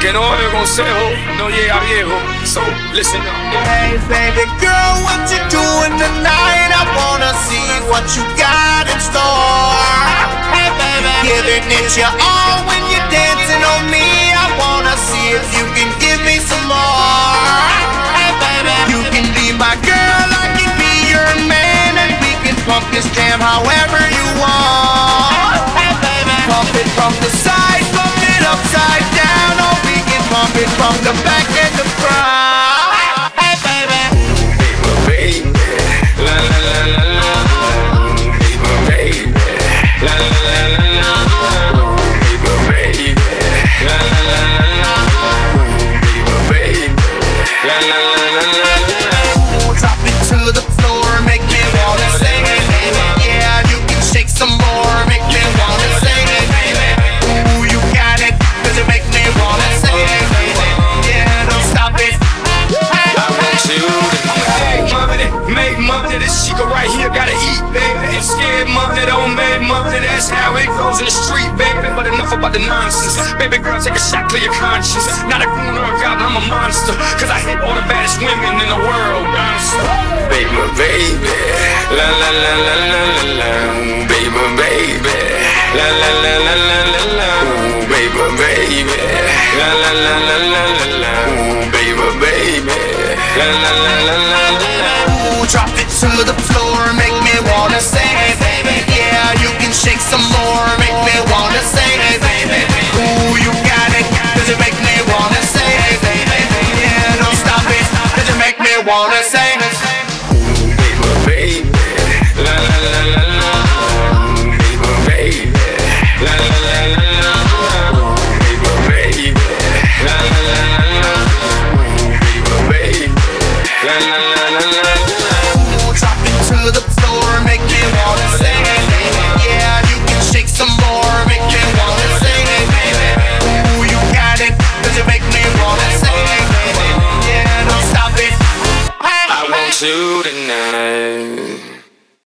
que no oye consejo no llega viejo. So listen up. Hey baby girl, what you doing tonight? I wanna see what you got in store. Hey baby, giving it your all when you're dancing on me. I wanna see if you can give me some more. Hey baby, you can be my girl, I can be your man, and we can pump this jam however you want. Hey baby, pump it from make money. This chica right here gotta eat, baby. And scared money, don't make money. That's how it goes in the street, baby. But enough about the nonsense. Baby girl, take a shot, clear your conscience. Not a grown up god, I'm a monster. Cause I hit all the baddest women in the world. Baby, baby. La la la la la la la. Ooh, drop it to the floor, make me wanna say, baby. Yeah, you can shake some more, make me wanna it, baby. Ooh, you got it, cause it make me wanna it, baby. Yeah, don't stop it, cause it make me wanna sing to tonight.